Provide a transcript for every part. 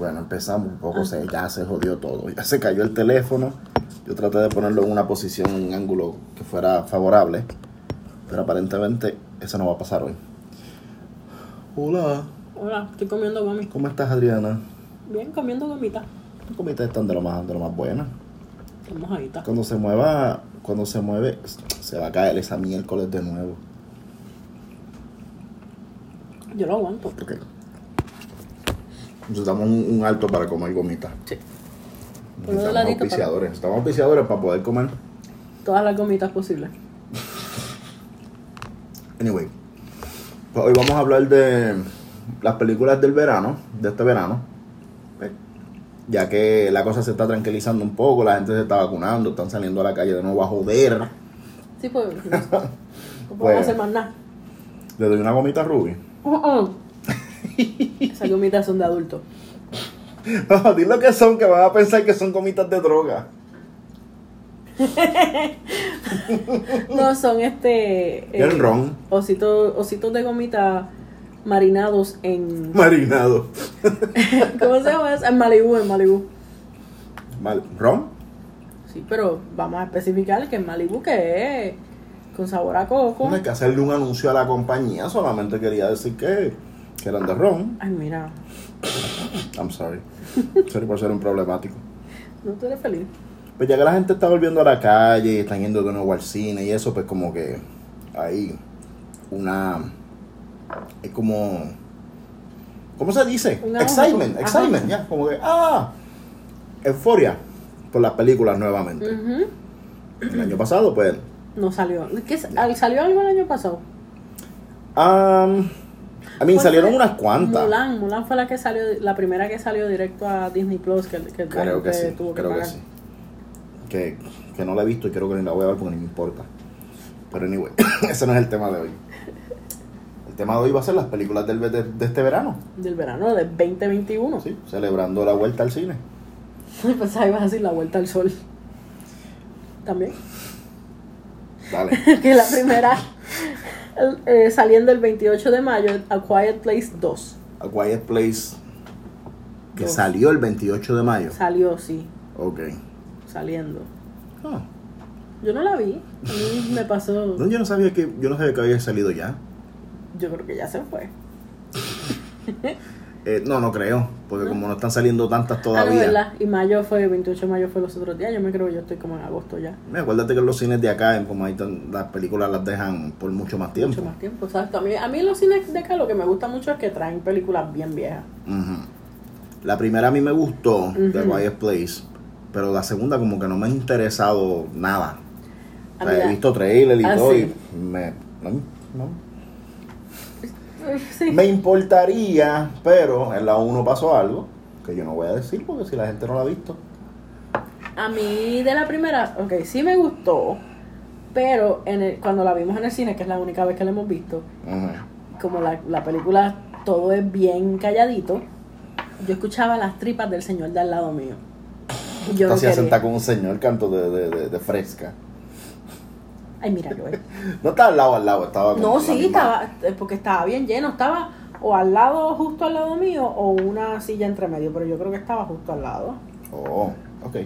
Bueno, empezamos un poco, se, ya se jodió todo. Ya se cayó el teléfono. Yo traté de ponerlo en una posición, en un ángulo que fuera favorable. Pero aparentemente eso no va a pasar hoy. Hola, Hola, estoy comiendo gomi. ¿cómo estás Adriana? Bien, comiendo gomita. Tus comitas están de lo más, de lo más buenas. Estamos mojadita. Cuando se mueva, cuando se mueve, se va a caer esa miércoles de nuevo. Yo lo aguanto. Ok. Necesitamos un, un alto para comer gomitas. Sí. Necesitamos auspiciadores. Necesitamos auspiciadores para poder comer. todas las gomitas posibles. Anyway, pues hoy vamos a hablar de las películas del verano, de este verano. Eh, Ya que la cosa se está tranquilizando un poco, la gente se está vacunando, están saliendo a la calle de nuevo a joder. Sí, pues. No, no Pues- podemos hacer más nada. Le doy una gomita a Ruby. Uh-uh. Esas gomitas son de adultos. Dile lo que son, que van a pensar que son gomitas de droga. No, son este. El ron. Ositos, ositos de gomita marinados en. Marinado. ¿Cómo se llama eso? En Malibu, en Malibu. Mal- ¿Ron? Sí, pero vamos a especificar que en Malibu que es con sabor a coco. No hay que hacerle un anuncio a la compañía, solamente quería decir que, que eran de ron. Ay, mira, I'm sorry. Sorry por ser un problemático. no tú eres feliz. Pues ya que la gente está volviendo a la calle y están yendo de nuevo al cine y eso, pues como que hay una... Es como... ¿Cómo se dice? Excitement, ajá. excitement, ya. Como que, ah, euforia por las películas nuevamente. El año pasado, pues... No salió. ¿Qué, ¿Salió algo el año pasado? Um, a mí Pues salieron unas cuantas. Mulan, Mulan fue la que salió, la primera que salió directo a Disney Plus que, que, Creo que gente sí, tuvo que creo que pagar. sí. Que, que no la he visto y creo que ni la voy a ver porque ni me importa. Pero anyway, ese no es el tema de hoy. El tema de hoy va a ser las películas del, de, de este verano. Del verano del 2021. Sí, celebrando la vuelta al cine. Pensaba ibas a decir la vuelta al sol. También. Dale. que la primera eh, saliendo el 28 de mayo, A Quiet Place 2. A Quiet Place, que Dos. salió el 28 de mayo. Salió, sí, Ok. saliendo. Ah, Yo no la vi. A mí me pasó. no, yo no sabía que yo no sabía que había salido ya. Yo creo que ya se fue. Eh, no, no creo, porque como no están saliendo tantas Ah, no, todavía. ¿verdad? Y mayo fue, 28 de mayo fue los otros días. Yo me creo que yo estoy como en agosto ya. Mira, acuérdate que los cines de acá, en como ahí están- las películas las dejan por mucho más tiempo. Mucho más tiempo, exacto. A mí, a mí los cines de acá lo que me gusta mucho es que traen películas bien viejas. Ujú. La primera a mí me gustó, de Ujú. Quiet Place, pero la segunda como que no me ha interesado nada. A O mí sea, he visto trailer y Ah, todo sí. y me, no, no. Sí. me importaría, pero en la 1 pasó algo que yo no voy a decir porque si la gente no la ha visto. A mí de la primera, ok, sí me gustó, pero en el- cuando la vimos en el cine, que es la única vez que la hemos visto, como la, la película todo es bien calladito, yo escuchaba las tripas del señor de al lado mío. Yo Te no sentar con un señor canto de, de, de- de fresca. Ay, mira, Joel. No estaba al lado, al lado, estaba como No, sí, misma- estaba, eh, porque estaba bien lleno, estaba o al lado, justo al lado mío, o una silla entre medio, pero yo creo que estaba justo al lado. Oh, ok.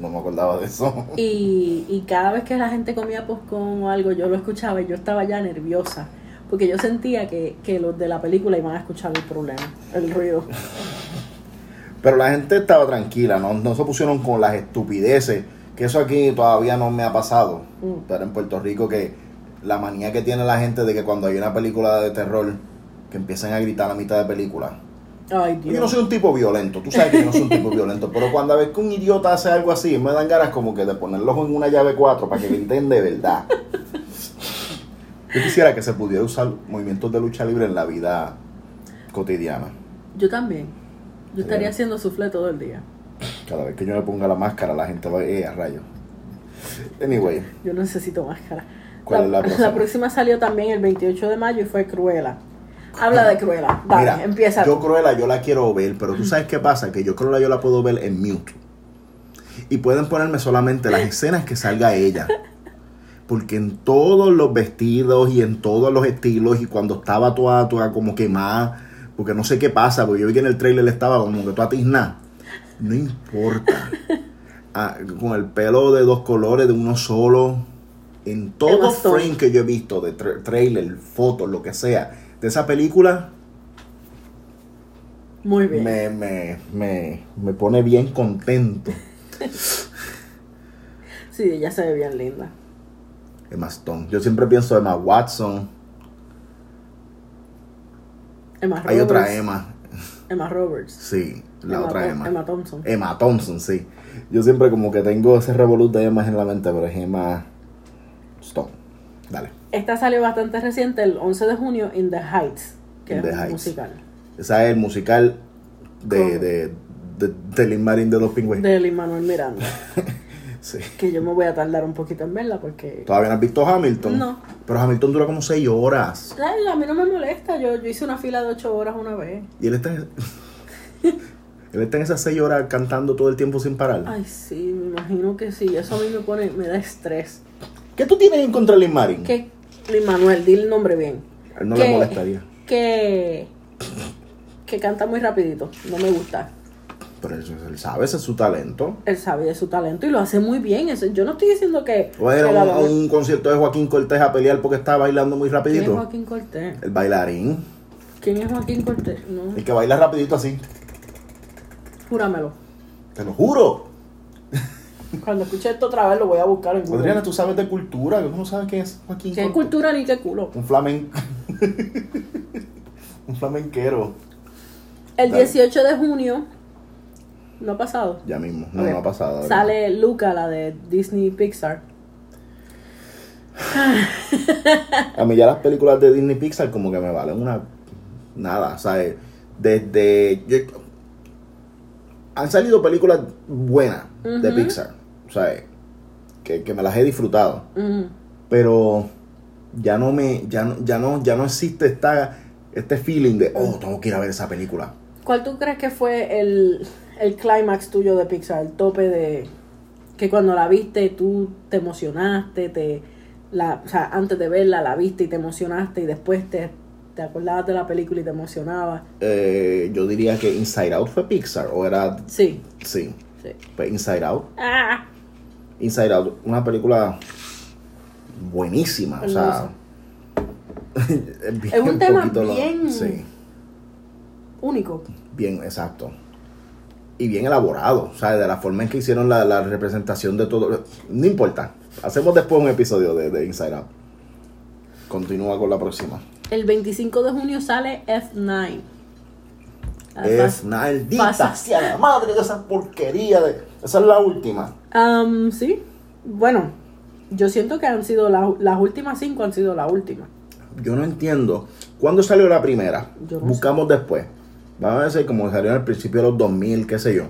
No me acordaba de eso. Y, y cada vez que la gente comía postcón o algo, yo lo escuchaba y yo estaba ya nerviosa. Porque yo sentía que, que los de la película iban a escuchar el problema, el ruido. Pero la gente estaba tranquila, no, no se pusieron con las estupideces, que eso aquí todavía no me ha pasado. Mm. Pero en Puerto Rico que la manía que tiene la gente de que cuando hay una película de terror, que empiezan a gritar a mitad de película. Ay, Yo no Dios. soy un tipo violento, tú sabes que yo no soy un tipo violento, pero cuando ves que un idiota hace algo así, me dan ganas como que de ponerlos en una llave 4 para que griten de verdad. Yo quisiera que se pudiera usar movimientos de lucha libre en la vida cotidiana. Yo también. Yo estaría haciendo suflé todo el día. Cada vez que yo me ponga la máscara, la gente va a eh, a rayo. Anyway, Yo necesito máscara. ¿Cuál es la próxima? próxima salió también el 28 de mayo y fue Cruella. Habla de Cruella. Dale, mira, empieza. yo Cruella yo la quiero ver, pero tú sabes qué pasa, que yo Cruella yo la puedo ver en mute. Y pueden ponerme solamente las escenas que salga ella. Porque en todos los vestidos y en todos los estilos y cuando estaba toda, toda como quemada, Porque no sé qué pasa, porque yo vi que en el trailer estaba como que tú atisna. No importa. Ah, con el pelo de dos colores, de uno solo. En todo frame que yo he visto, de tra- trailer, fotos, lo que sea, de esa película, Muy bien. me, me, me, me pone bien contento. Sí, ella se ve bien linda. Emma Stone. Yo siempre pienso Emma Watson. Emma Roberts. Hay otra Emma. Emma Roberts. Sí, la Emma otra Emma. Emma Thompson. Emma Thompson, sí. Yo siempre como que tengo ese revolut de Emma en la mente, pero es Emma Stone. Dale. Esta salió bastante reciente, el 11 de junio, In the Heights, que In es the un Heights. musical. Esa es el musical de, de, de, de Lin Marín de los pingüinos. De Lin Manuel Miranda. Sí. que yo me voy a tardar un poquito en verla porque. ¿Todavía no has visto Hamilton? No. Pero Hamilton dura como 6 horas. Ay, a mí no me molesta, yo, yo hice una fila de 8 horas una vez. Y él está él está en esas 6 horas cantando todo el tiempo sin parar. Ay, sí, me imagino que sí, eso a mí me pone, me da estrés. ¿Qué tú tienes en contra de Lin Marín? Que, Lin Manuel, di el nombre bien. A él no que- le molestaría. Que, que canta muy rapidito, no me gusta. Pero eso, él sabe, ese es su talento. Él sabe de su talento y lo hace muy bien. Eso, yo no estoy diciendo que... O era que un, un concierto de Joaquín Cortés a pelear porque estaba bailando muy ¿Quién es rapidito. Joaquín Cortés? El bailarín. ¿Quién es Joaquín Cortés? No, El que baila rapidito así. Júramelo. Te lo juro. Cuando escuche esto otra vez lo voy a buscar en Google. Adriana, tú sabes de cultura. ¿Cómo no sabes quién es Joaquín ¿Qué Cortés? cultura ni qué culo? Un flamen... un flamenquero. El Dale. 18 de junio, no ha pasado. Ya mismo. No, Ok. no ha pasado. Sale Luca, la de Disney Pixar. A mí ya las películas de Disney Pixar como que me valen una... Nada, ¿sabes? Desde... yo- Han salido películas buenas de. Pixar, ¿sabes? Que, que me las he disfrutado. Pero ya no me... Ya no, ya no, ya no existe esta, este feeling de, oh, tengo que ir a ver esa película. ¿Cuál tú crees que fue el, el clímax tuyo de Pixar? El tope de... Que cuando la viste tú te emocionaste, te... La, o sea, antes de verla la viste y te emocionaste y después te, te acordabas de la película y te emocionabas. Eh, yo diría que Inside Out fue Pixar, o era... Sí, Sí, sí. fue Inside Out. Ah, Inside Out, una película buenísima, o sea... es, bien Es un tema lo- bien- sí, único. bien, exacto. Y bien elaborado, o sea, de la forma en que hicieron la, la representación de todo. No importa, hacemos después un episodio de, de Inside Out. Continúa con la próxima. El 25 de junio sale F9. Ah, Es maldita pasa. sea la madre de esa porquería de... Esa es la última. Um, sí. Bueno, yo siento que han sido la- las últimas cinco han sido la última. Yo no entiendo. ¿Cuándo salió la primera? Yo no Buscamos después. Vamos a decir como salió al principio de los 2000, qué sé yo.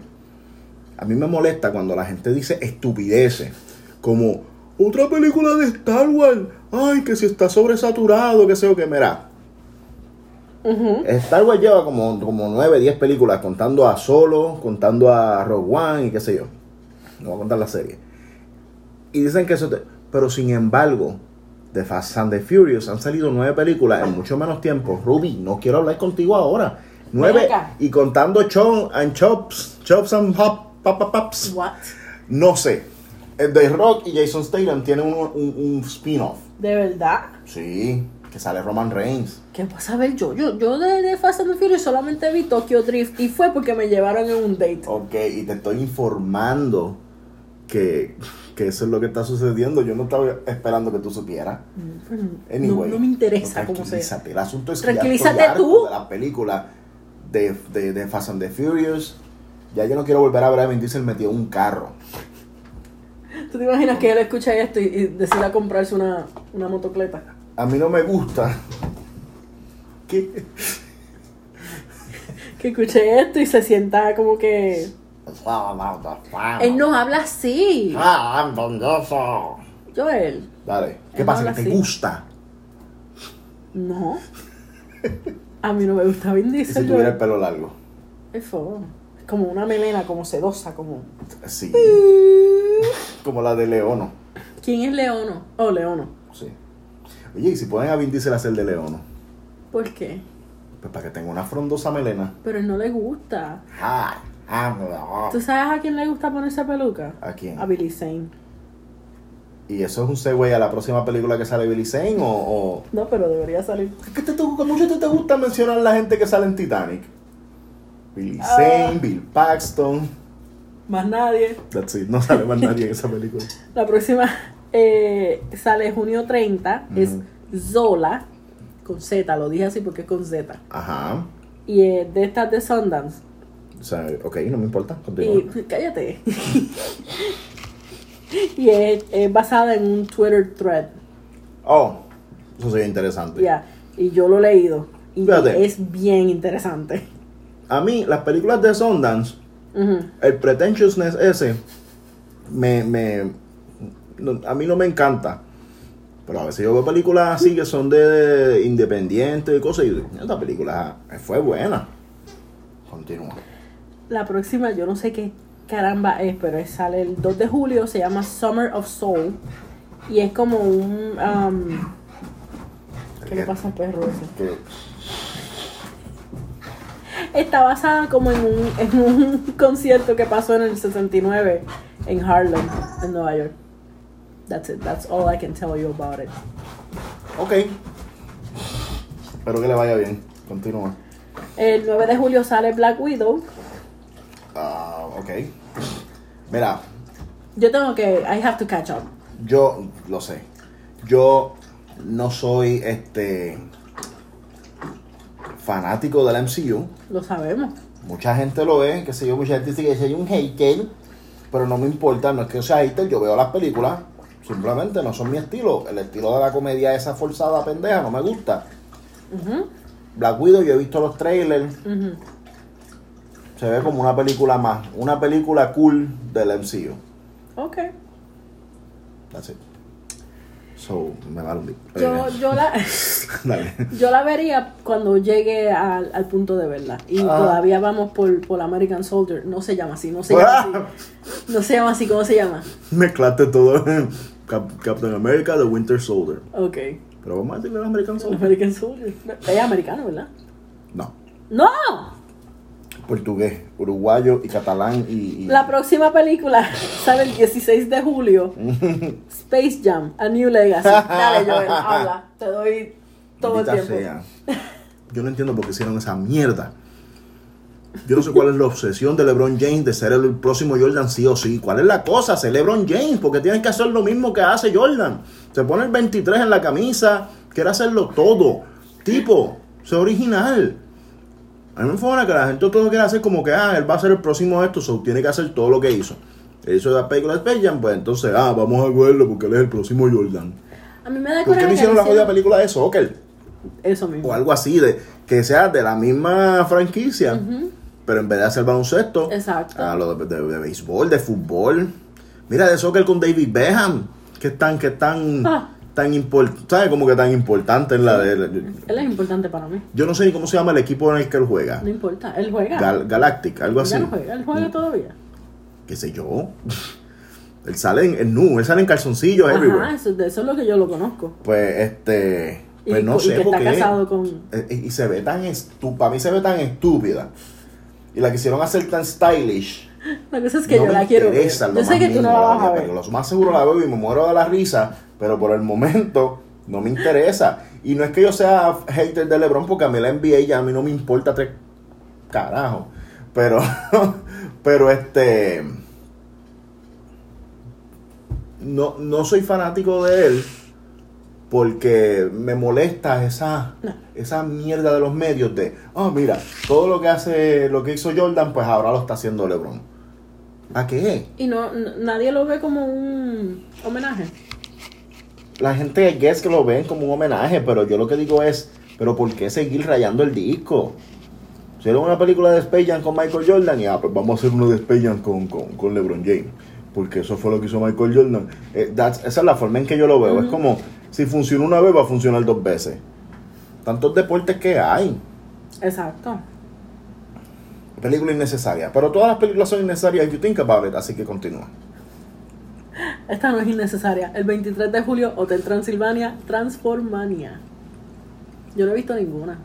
A mí me molesta cuando la gente dice estupideces. Como, otra película de Star Wars. Ay, que si está sobresaturado, qué sé yo, qué mira. Ujú. Star Wars lleva como, como 9, 10 películas, contando a Solo, contando a Rogue One y qué sé yo. No voy a contar la serie. Y dicen que eso... te- Pero sin embargo, de Fast and the Furious han salido nueve películas en mucho menos tiempo. Ruby, no quiero hablar contigo ahora. Nueve Ven acá. y contando Chon and Chops, Chops and Hop, Pop, Pop, Pops. What? No sé. El de Rock y Jason Statham tienen un, un- un spin-off. De verdad. Sí, que sale Roman Reigns. ¿Qué vas a ver yo? Yo, yo de, de Fast and the Furious solamente vi Tokyo Drift y fue porque me llevaron en un date. Ok, y te estoy informando que, que eso es lo que está sucediendo. Yo no estaba esperando que tú supieras. Anyway, no, no me interesa no, cómo tranquilízate. El asunto es que ya Tranquilízate harto tú. de la película de, de, de Fast and the Furious. Ya yo no quiero volver a ver a Vin Diesel metido en un carro. ¿Tú te imaginas que él escucha esto y, y decida comprarse una, una motocleta? A mí no me gusta. que Que escuche esto y se sienta como que... Él no habla así. Ah, bondoso. Joel. Dale, ¿qué Él pasa? habla ¿Que te así. gusta? No. A mí no me gusta Vin Y si Diesel. tuviera el pelo largo. Es. Como una melena, como sedosa, como... Sí. Como la de Leono. ¿Quién es Leono? Oh, Leono. Sí. Oye, y si ponen a Vin Diesel hacer de Leono. ¿Por qué? Pues para que tenga una frondosa melena. Pero él no le gusta. Ah, ah, ah. ¿Tú sabes a quién le gusta ponerse peluca? ¿A quién? A Billy Zane. ¿Y eso es un segue a la próxima película que sale Billy Zane o...? o... No, pero debería salir. ¿Qué te, te, mucho te, te gusta mencionar la gente que sale en Titanic? Billy Ah. Zane, Bill Paxton. Más nadie. That's it. No sale más nadie en esa película. La próxima eh, sale junio 30. Es. Zola. Con Z, lo dije así porque es con Z. Ajá. Y es de estas de Sundance. O sea, ok, no me importa. Continúa. Y cállate. y es, es basada en un Twitter thread. Oh, eso sería interesante. Ya. Y yo lo he leído. Y Fíjate. es bien interesante. A mí, las películas de Sundance, el pretentiousness ese, me, me, no- a mí no me encanta. Pero a veces yo veo películas así que son de independientes y cosas y digo, esta película fue buena. Continúa. La próxima, yo no sé qué caramba es, pero es- sale el 2 de julio, se llama Summer of Soul. Y es como un... um, ¿Qué le pasa al perro ese? Está basada como en un, en un concierto que pasó en el 69 en Harlem, en Nueva York. That's it. That's all I can tell you about it. ok. Espero que le vaya bien. Continúa. El 9 de julio sale Black Widow. Ah, ok. Mira, Yo tengo que... I have to catch up. Yo lo sé. Yo no soy este fanático del MCU. Lo sabemos. Mucha gente lo ve, que sé yo, mucha gente dice que soy un hater, pero no me importa, no es que yo sea hater, yo veo las películas, simplemente no son mi estilo. El estilo de la comedia esa forzada pendeja no me gusta. Ujú, Black Widow, yo he visto los trailers, se ve como una película más, una película cool del MCU. Ok. That's it. So, me vale un. Yo, Eh, yo, la, yo la vería cuando llegue al, al punto de verla. Y Ah. todavía vamos por, por American Soldier. No se llama así, no se llama así. No se llama así, ¿cómo se llama? Mezclaste todo en Cap- Captain America, The Winter Soldier. Ok. Pero vamos a decirle American Soldier. American Soldier. Es americano, ¿verdad? No. ¡No! Portugués, uruguayo y catalán y. y- La próxima película sale el 16 de julio. Space Jam, A New Legacy. Dale, Joel, habla. Te doy todo el tiempo. sea. Yo no entiendo por qué hicieron esa mierda. Yo no sé cuál es la obsesión de LeBron James de ser el próximo Jordan sí o sí. ¿Cuál es la cosa? Ser LeBron James, porque tienen que hacer lo mismo que hace Jordan. Se pone el 23 en la camisa, quiere hacerlo todo. Tipo, sé original. A mí me enfona que la gente todo quiere hacer como que, ah, él va a ser el próximo de esto, so tiene que hacer todo lo que hizo. Él hizo la película de Space Jam, pues entonces, ah, vamos a verlo porque él es el próximo Jordan. A mí me da ¿Por qué no hicieron la jodida película de soccer? Eso mismo. o algo así, de que sea de la misma franquicia, pero en vez de hacer baloncesto, Exacto. a lo de, de- de béisbol, de fútbol. Mira, de soccer con David Beckham, que es tan, que es tan, Ah. tan importante, ¿sabes? Como que tan importante en la de... Él es importante para mí. Yo no sé ni cómo se llama el equipo en el que él juega. No importa. Él juega. Gal- Galactic, algo así. No juega. Él juega todavía. ¿Qué sé yo? él sale en, en nu, él sale en calzoncillos everywhere. Ajá, eso, de eso es lo que yo lo conozco. Pues este... Pues y, no y sé que por está qué. casado con. Eh, Y, y se ve tan estúpida. Para mí se ve tan estúpida. Y la quisieron hacer tan stylish. La cosa es que no yo la quiero ver. Yo sé que tú no la vas a ver. película. Lo más seguro la veo y me muero de la risa. Pero por el momento no me interesa. Y no es que yo sea hater de LeBron porque a mí la NBA ya a mí no me importa tres carajo. Pero, pero este. No, no soy fanático de él porque me molesta esa, No. esa mierda de los medios de, oh mira, todo lo que hace, lo que hizo Jordan, pues ahora lo está haciendo LeBron. ¿A qué? Y no, nadie lo ve como un homenaje. La gente guess que lo ven como un homenaje, pero yo lo que digo es, pero ¿por qué seguir rayando el disco? Hicieron una película de Space Jam con Michael Jordan y ah, pues vamos a hacer uno de Space Jam con, con, con LeBron James. Porque eso fue lo que hizo Michael Jordan. Eh, that's- esa es la forma en que yo lo veo. Es como, si funciona una vez, va a funcionar dos veces. Tantos deportes que hay. Exacto. Película innecesaria. Pero todas las películas son innecesarias if you think about it, así que continúa. Esta no es innecesaria. El 23 de julio, Hotel Transilvania, Transformania. Yo no he visto ninguna.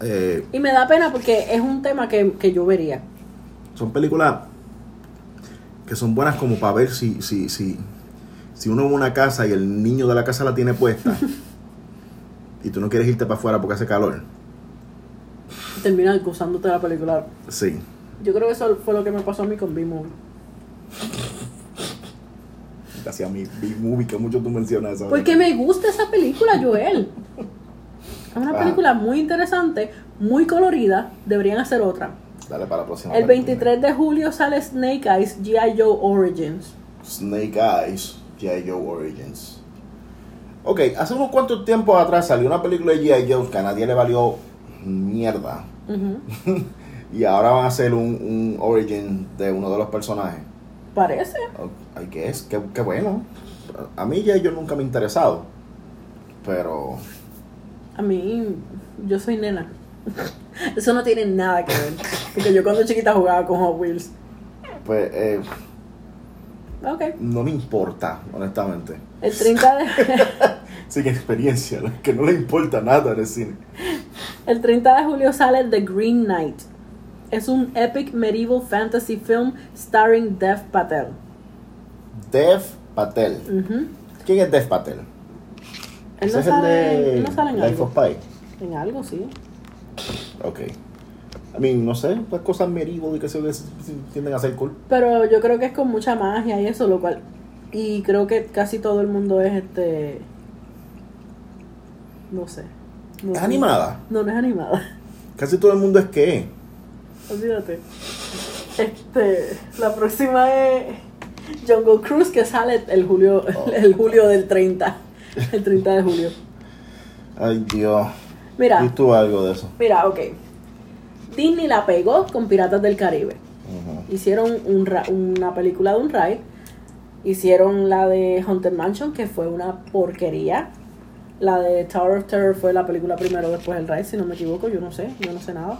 Eh, Y me da pena porque es un tema que, que yo vería. son películas que son buenas como para ver si, si, si, si uno va a una casa y el niño de la casa la tiene puesta y tú no quieres irte para afuera porque hace calor. Termina acusándote de la película. Sí. Yo creo que eso fue lo que me pasó a mí con B-Movie. Casi a mi B-Movie, que mucho tú mencionas Porque me gusta esa película, Joel. Es una Ah. película muy interesante, muy colorida. Deberían hacer otra. Dale para la próxima. El película. 23 de julio sale Snake Eyes G.I. Joe Origins. Snake Eyes, G.I. Joe Origins. Ok, hace unos cuantos tiempos atrás salió una película de G.I. Joe que a nadie le valió mierda. Y ahora van a hacer un, un origin de uno de los personajes. Parece. Ay, que es, qué, qué bueno. A mí G.I. Joe nunca me ha interesado. Pero, A mí, yo soy nena. Eso no tiene nada que ver. Porque yo cuando chiquita jugaba con Hot Wheels. pues, eh, Ok. no me importa, honestamente. El 30 de, Sin experiencia, que no le importa nada en el cine. el 30 de julio sale The Green Knight. Es un epic medieval fantasy film starring Dev Patel. Dev Patel. ¿Quién es Dev Patel? Él no sale, él no sale en Life algo. of Pi. En algo, sí. Ok. I mean, no sé, las cosas medieval y que se tienden a ser cool. Pero yo creo que es con mucha magia y eso, lo cual. Y creo que casi todo el mundo es este. No sé. No ¿Es animada? No, no es animada. Casi todo el mundo es que. Olvídate. Este. La próxima es. Jungle Cruise que sale el julio, Oh. el julio del 30. El 30 de julio. Ay, Dios. Mira, ¿Y tú algo de eso? mira, ok. Disney la pegó con Piratas del Caribe. Hicieron un ra- una película de un ride. Hicieron la de Haunted Mansion, que fue una porquería. La de Tower of Terror fue la película primero, después el ride, si no me equivoco. Yo no sé, yo no sé nada.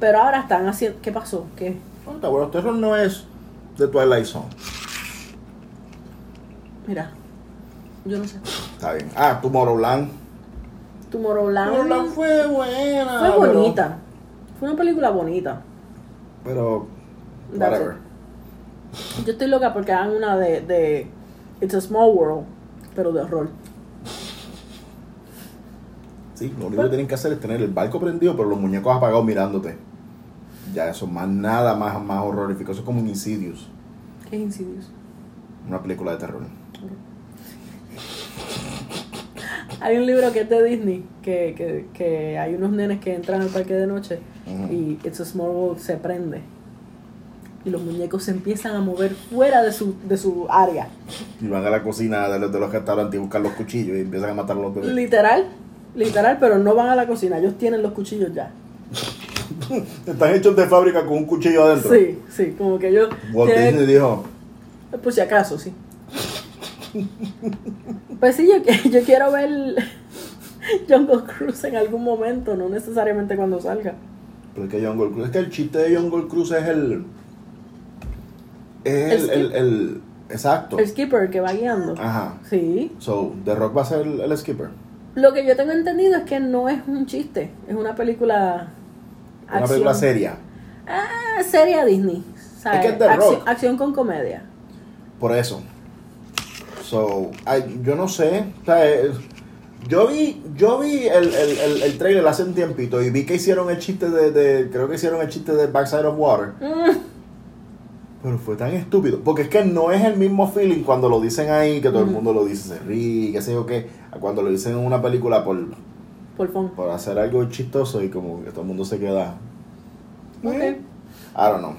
Pero ahora están haciendo. ¿Qué pasó? ¿Qué? Tower of Terror no es de Twilight Zone. Mira, yo no sé. Está bien. Ah, Tomorrowland. Tomorrowland Tomorrowland fue buena. fue pero- bonita. Fue una película bonita. Pero. Whatever. Yo estoy loca porque hagan una de, de It's a Small World, pero de horror. Sí, lo único que tienen que hacer es tener el barco prendido, pero los muñecos apagados mirándote. Ya eso, más nada más, más horrorífico. Eso es como un Insidious. ¿Qué es Insidious? Una película de terror. Hay un libro que es de Disney, que, que, que hay unos nenes que entran al parque de noche y It's a Small World se prende. Y los muñecos se empiezan a mover fuera de su, de su área. Y van a la cocina de los, de los restaurantes y buscan los cuchillos y empiezan a matar a los bebés. Literal, literal, pero no van a la cocina, ellos tienen los cuchillos ya. Están hechos de fábrica con un cuchillo adentro. Sí, sí, como que ellos... Walt Disney dijo, Por si acaso, sí. Pues sí, yo, yo quiero ver Jungle Cruise en algún momento, no necesariamente cuando salga. pero es que Jungle Cruise, es que el chiste de Jungle Cruise es el... Es el, El el, el- exacto. El skipper que va guiando. Ajá. Sí. So, The Rock va a ser el, el skipper. Lo que yo tengo entendido es que no es un chiste, es una película... Una película seria. Ah, seria Disney. ¿sabes? Es que es The Acción- Rock. acción con comedia. Por eso. So, ay, yo no sé. o sea, eh, yo vi, yo vi el, el, el, el trailer hace un tiempito y vi que hicieron el chiste de, de- creo que hicieron el chiste de Backside of Water. Mm, Pero fue tan estúpido. Porque es que no es el mismo feeling cuando lo dicen ahí, que todo el Ujú. mundo lo dice, se ríe, qué sé yo qué, a cuando lo dicen en una película por, por hacer algo chistoso y como que todo el mundo se queda. Ok. "Eh". I don't know.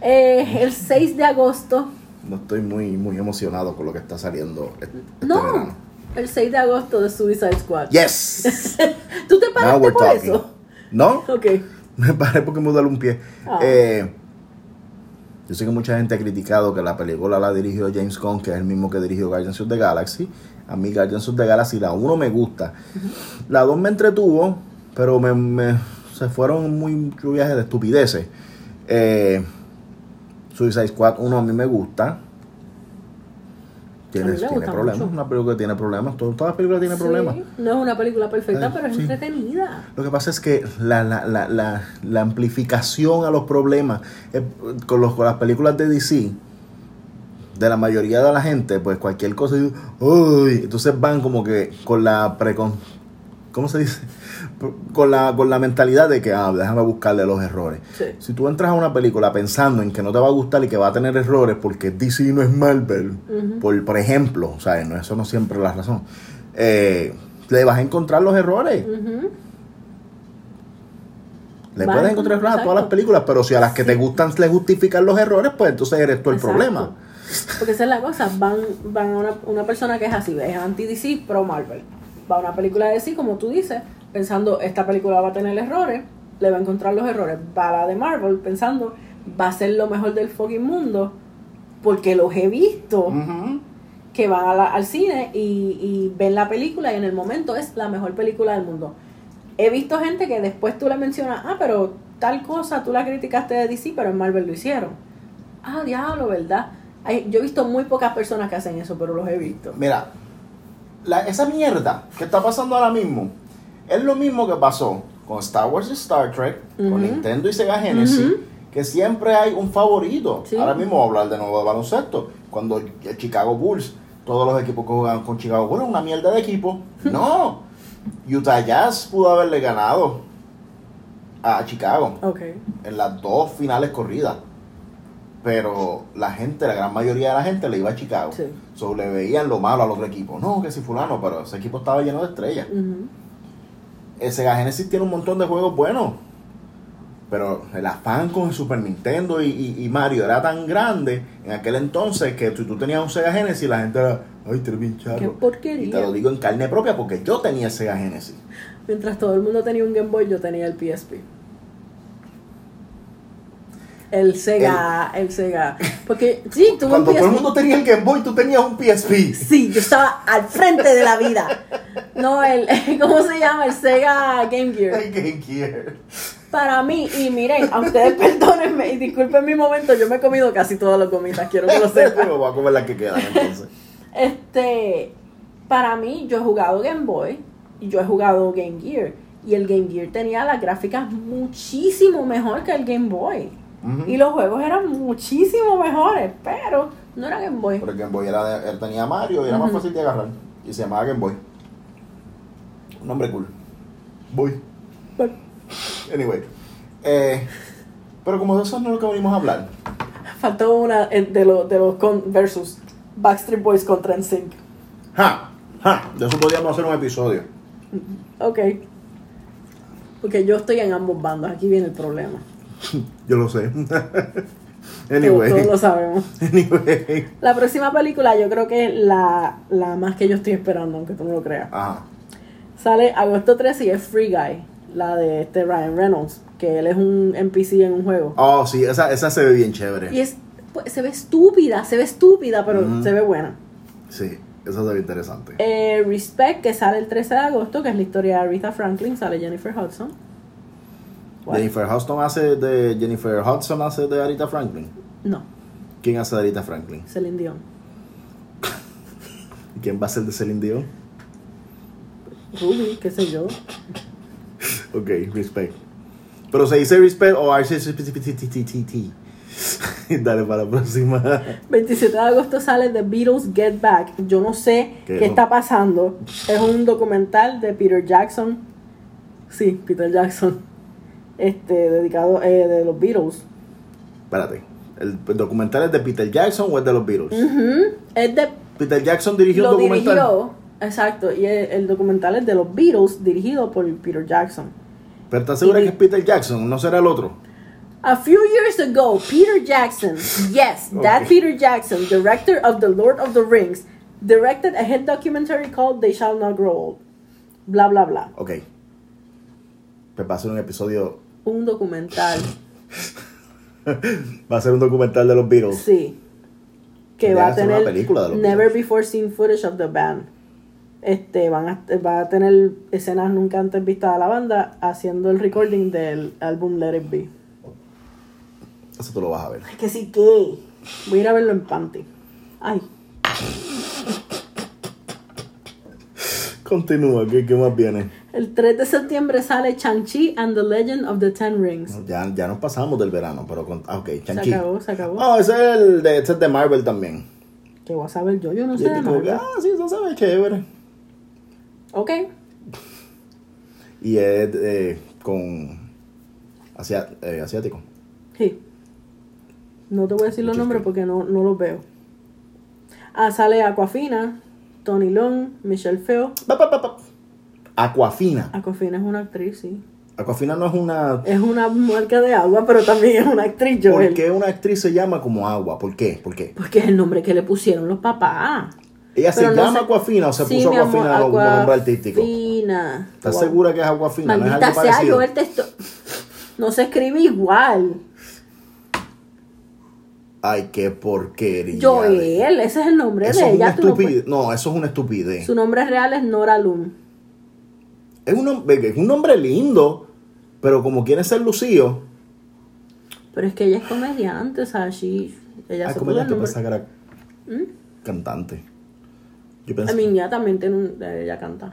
Eh, el 6 de agosto. No estoy muy, muy emocionado con lo que está saliendo este este No. verano. El 6 de agosto de Suicide Squad. Yes. ¿Tú te paraste por talking. eso? ¿No? Ok. Me paré porque me duele un pie. Ah. Eh, yo sé que mucha gente ha criticado que la película la dirigió James Gunn, que es el mismo que dirigió Guardians of the Galaxy. A mí Guardians of the Galaxy, la 1 me gusta. La 2 me entretuvo, pero me, me- se fueron muy viajes de estupideces. Eh, Suicide Squad 1 a mí me gusta. Tiene, tiene problemas, mucho. una película que tiene problemas, todas las películas tienen Sí, problemas. No es una película perfecta, Eh, pero es sí. entretenida. Lo que pasa es que la, la, la, la, la amplificación a los problemas eh, con, los, con las películas de DC, de la mayoría de la gente, pues cualquier cosa, uy, entonces van como que con la precon... ¿Cómo se dice? Con la, con la mentalidad de que, ah, déjame buscarle los errores. Sí. Si tú entras a una película pensando en que no te va a gustar y que va a tener errores porque DC no es Marvel, por, por ejemplo, o sea, no, eso no siempre es la razón, eh, le vas a encontrar los errores. Le puedes encontrar errores a todas las películas, pero si a las que te gustan le justifican los errores, pues entonces eres tú el Exacto. problema. Porque esa es la cosa, van, van a una, una persona que es así, es anti-DC, pro Marvel. Va a una película de DC, como tú dices, pensando, esta película va a tener errores, le va a encontrar los errores. Va a la de Marvel pensando, va a ser lo mejor del fucking mundo, porque los he visto que van a la- al cine y, y ven la película y en el momento es la mejor película del mundo. He visto gente que después tú le mencionas, ah, pero tal cosa tú la criticaste de DC, pero en Marvel lo hicieron. Ah, diablo, ¿verdad? Yo he visto muy pocas personas que hacen eso, pero los he visto. Mira, la- esa mierda que está pasando ahora mismo es lo mismo que pasó con Star Wars y Star Trek, con. Nintendo y Sega Genesis, que siempre hay un favorito. Sí. Ahora mismo voy a hablar de nuevo de baloncesto. Cuando el Chicago Bulls, todos los equipos que juegan con Chicago Bulls, una mierda de equipo. No, Utah Jazz pudo haberle ganado a Chicago en las dos finales corridas. Pero la gente, la gran mayoría de la gente le iba a Chicago. Sí. So, le veían lo malo al otro equipo. No, que si fulano, pero ese equipo estaba lleno de estrellas. Sega Genesis tiene un montón de juegos buenos. Pero el afán con el Super Nintendo y, y- y Mario era tan grande en aquel entonces que si tú tenías un Sega Genesis, la gente era, ay, tú eres bien charro". Qué porquería. Y te lo digo en carne propia porque yo tenía el Sega Genesis. Mientras todo el mundo tenía un Game Boy, yo tenía el PSP. El Sega, el, Sega. Porque, sí, un Cuando todo el mundo tenía el Game Boy, tú tenías un PSP. Sí, yo estaba al frente de la vida. No, el, ¿cómo se llama? El Sega Game Gear. El Game Gear. Para mí, y miren, a ustedes perdónenme y disculpen mi momento, yo me he comido casi todas las gomitas, quiero que lo sepan. Pero voy a comer las que quedan entonces. Este, para mí, yo he jugado Game Boy y yo he jugado Game Gear. Y el Game Gear tenía las gráficas muchísimo mejor que el Game Boy. Y los juegos eran muchísimo mejores, pero no era Game Boy. Pero el Game Boy era de- él tenía Mario y era más fácil de agarrar. Y se llamaba Game Boy. Un nombre cool. Boy. Anyway. Eh, pero como de eso no es lo que venimos a hablar. Faltó una eh, de, los de los con- versus Backstreet Boys contra NSYNC. Ja, ja. De eso podríamos hacer un episodio. Ok. Porque yo estoy en ambos bandos, aquí viene el problema. Yo lo sé. Anyway. todos lo sabemos. Anyway. La próxima película yo creo que es la, la más que yo estoy esperando, aunque tú no lo creas. Ajá. Sale agosto 13 y es Free Guy, la de este Ryan Reynolds, que él es un NPC en un juego. Oh, sí, esa, esa se ve bien chévere. Y es, pues, se ve estúpida, se ve estúpida, pero Mm. se ve buena. Sí, esa se ve interesante. Eh, Respect, que sale el 13 de agosto, que es la historia de Aretha Franklin, sale Jennifer Hudson. What? Jennifer Hudson hace de Jennifer Hudson hace de Arita Franklin. No, ¿Quién hace de Arita Franklin? Celine Dion. ¿Y quién va a ser de Celine Dion? Ruby, qué sé yo. Ok, respect. Pero se dice respect o RCT. Dale para la próxima. 27 de agosto sale The Beatles Get Back. Yo no sé ¿Qué qué, es? está pasando. Es un documental de Peter Jackson. Sí, Peter Jackson. Este, dedicado eh, de los Beatles. Espérate. ¿El documental es de Peter Jackson o es de los Beatles? Es de. Peter Jackson dirigió Lo un documental. dirigió. Exacto. Y el, el documental es de los Beatles, dirigido por Peter Jackson. Pero ¿estás segura Y- que es Peter Jackson? ¿No será el otro? A few years ago, Peter Jackson, yes, that. Peter Jackson, director of The Lord of the Rings, directed a hit documentary called They Shall Not Grow Old. Bla, bla, bla. Ok. Pues va a ser un episodio. Un documental, Va a ser un documental de los Beatles. sí. Que va a ser una tener película de los never Beatles. before seen footage of the band. Este, van a, va a tener escenas nunca antes vistas de la banda haciendo el recording del álbum Let It Be. Eso tú lo vas a ver. Que sí que. Voy a ir a verlo en Panty. Ay. Continúa, ¿qué, qué más viene? El 3 de septiembre sale Chang-Chi and the Legend of the Ten Rings. Ya, ya nos pasamos del verano, pero con, ah, ok, Se Chanchi. acabó, se acabó. Oh, ese es el de, ese es de Marvel también. ¿Qué voy a saber yo? Yo no sé de tipo, Marvel. ah, sí, eso se ve chévere. Ok. Y es eh, con asia- eh, asiático. Sí. No te voy a decir los nombres porque no, no los veo. Ah, sale Aquafina, Tony Long, Michelle Feo. Pa, pa, pa, pa. Aquafina. Aquafina es una actriz, sí. Aquafina no es una... Es una marca de agua, pero también es una actriz, ¿Por Joel. qué una actriz se llama como agua? ¿Por qué? ¿Por qué? Porque es el nombre que le pusieron los papás. ¿Ella se no llama sé- Aquafina o se Sí, puso amor, Aquafina como nombre artístico? Aquafina. ¿Estás Wow. segura que es Aquafina? ¿No es Maldita algo sea, parecido? Joel, te esto- No se escribe igual. Ay, qué porquería. Joel, ese es el nombre Eso de es ella. no estupidez. puedes- No, eso es una estupidez. Su nombre real es Nora Loom. Es un, es un nombre lindo, pero como quiere ser lucido. Pero es que ella es comediante, o sea, she- ella Ay, se como puso ella el te nombre. pensaba que era ¿Mm? cantante. Yo A pensé. mí ya también tiene un, ella canta.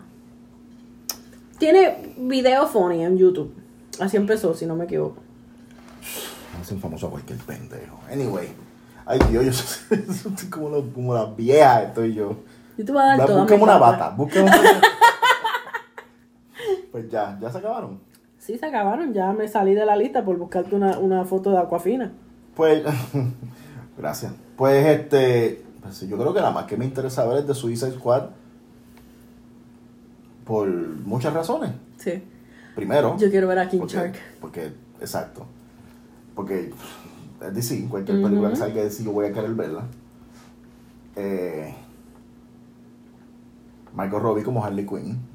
Tiene video funny en YouTube. Así empezó, si no me equivoco. Hacen famoso a cualquier pendejo. Anyway. Ay, Dios, yo soy como, los- como las viejas, estoy yo. Yo te voy a dar Va, toda Búscame mi una bata. Búscame una Pues ya, ya se acabaron. Sí, se acabaron. Ya me salí de la lista por buscarte una, una foto de Aquafina. Pues, gracias. Pues este, pues, yo creo que la más que me interesa ver es de Suicide Squad. Por muchas razones. Sí. Primero, Yo quiero ver a King porque, Shark. porque, exacto. Porque es decir, cualquier película que salga de DC yo voy a querer verla. Eh, Michael Robbie como Harley Quinn.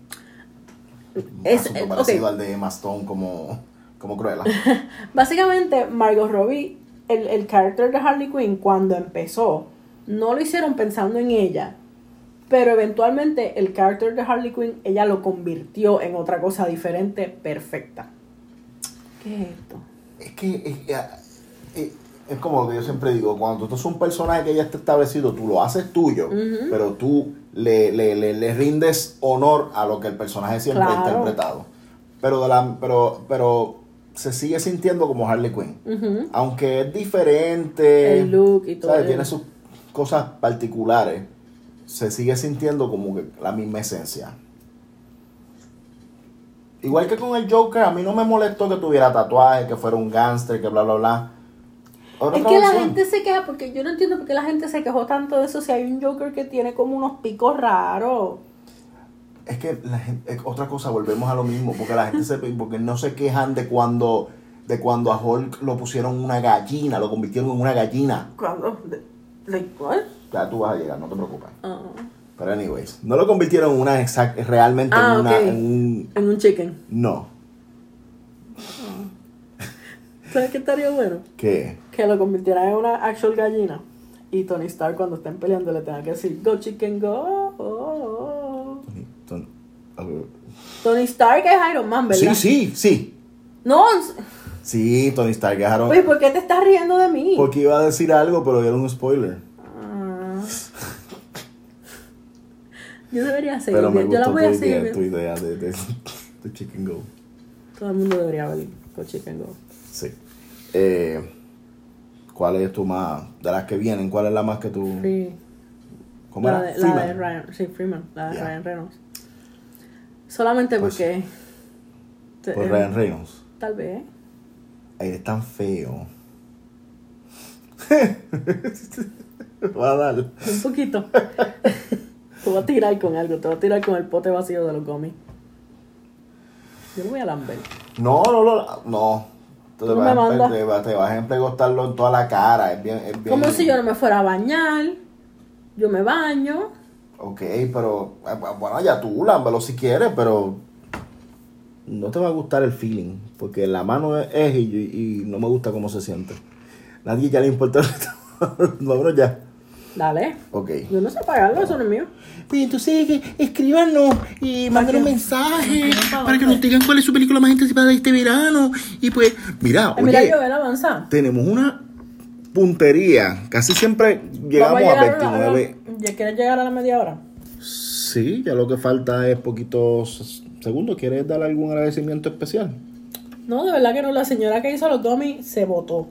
Es- asunto eh, parecido al de Emma Stone como, como Cruella. Básicamente, Margot Robbie, el, el carácter de Harley Quinn, cuando empezó, no lo hicieron pensando en ella. Pero eventualmente el carácter de Harley Quinn, ella lo convirtió en otra cosa diferente, perfecta. ¿Qué es esto? Es que es, es- es como lo que yo siempre digo, cuando tú sos un personaje que ya está establecido, tú lo haces tuyo, pero tú le, le, le, le rindes honor a lo que el personaje siempre ha interpretado. Pero, de la, pero, pero se sigue sintiendo como Harley Quinn. Aunque es diferente, El look y todo ¿sabes? eso. tiene sus cosas particulares, se sigue sintiendo como que la misma esencia. Igual que con el Joker, a mí no me molestó que tuviera tatuaje, que fuera un gángster, que bla, bla, bla. Otra Es que la gente se queja, porque yo no entiendo por qué la gente se quejó tanto de eso si hay un Joker que tiene como unos picos raros. Es que la gente, es otra cosa, volvemos a lo mismo, porque la gente se porque no se quejan de cuando de cuando a Hulk lo pusieron una gallina, lo convirtieron en una gallina. ¿Cuándo? De- like, what? Ya tú vas a llegar, no te preocupes. Ah. Pero anyways, no lo convirtieron en una exact, realmente Ah, en, una, ok. en un En un chicken. no. ¿Sabes qué estaría bueno? ¿Qué? Que lo convirtieran en una actual gallina. Y Tony Stark cuando estén peleando le tenga que decir, go chicken, go. oh, oh". Tony- Tony-. Tony Stark es Iron Man, ¿verdad? Sí, sí, sí. No, Sí, Tony Stark dejaron. oye, ¿por qué te estás riendo de mí? Porque iba a decir algo, pero era un spoiler. Ah. Yo debería seguir. Pero me viendo. Yo la voy a seguir. idea, tu idea de, de, de Chicken Go. Todo el mundo debería ver Go Chicken Go. Sí. Eh, ¿Cuál es tu más? De las que vienen, ¿cuál es la más que tú. Free. ¿Cómo la, era? de, la de. Ryan, sí, Freeman, la de Ya. Ryan Reynolds. Solamente Pues- porque. Por eh, Ryan Reynolds. Tal vez. Ay, es tan feo. Va a dar. Un poquito. te voy a tirar con algo, te voy a tirar con el pote vacío de los gomis. Yo lo voy a lamber. No, no, no. No. Te, vas, me a te, vas- te vas a empegostarlo en toda la cara. Es bien. Es bien Como si yo no me fuera a bañar. Yo me baño. Ok, pero. eh, Bueno, ya tú, lámbalo si quieres, pero. No te va a gustar el feeling. Porque la mano es, es y, y no me gusta cómo se siente. Nadie ya le importa. Vámonos ya. Dale. Ok. Yo no sé pagarlo, eso no es mío. Pues entonces eh, escríbanos y manden un mensaje ¿Para que nos digan cuál es su película más anticipada de este verano. Y pues, Mira, Ay, mira, oye, yo, avanza. tenemos una puntería. Casi siempre llegamos a, la- 29. ¿Ya quieres llegar a la media hora? Sí, ya lo que falta es poquitos segundos. ¿Quieres dar algún agradecimiento especial? No, de verdad que no. La señora que hizo los gummies se votó.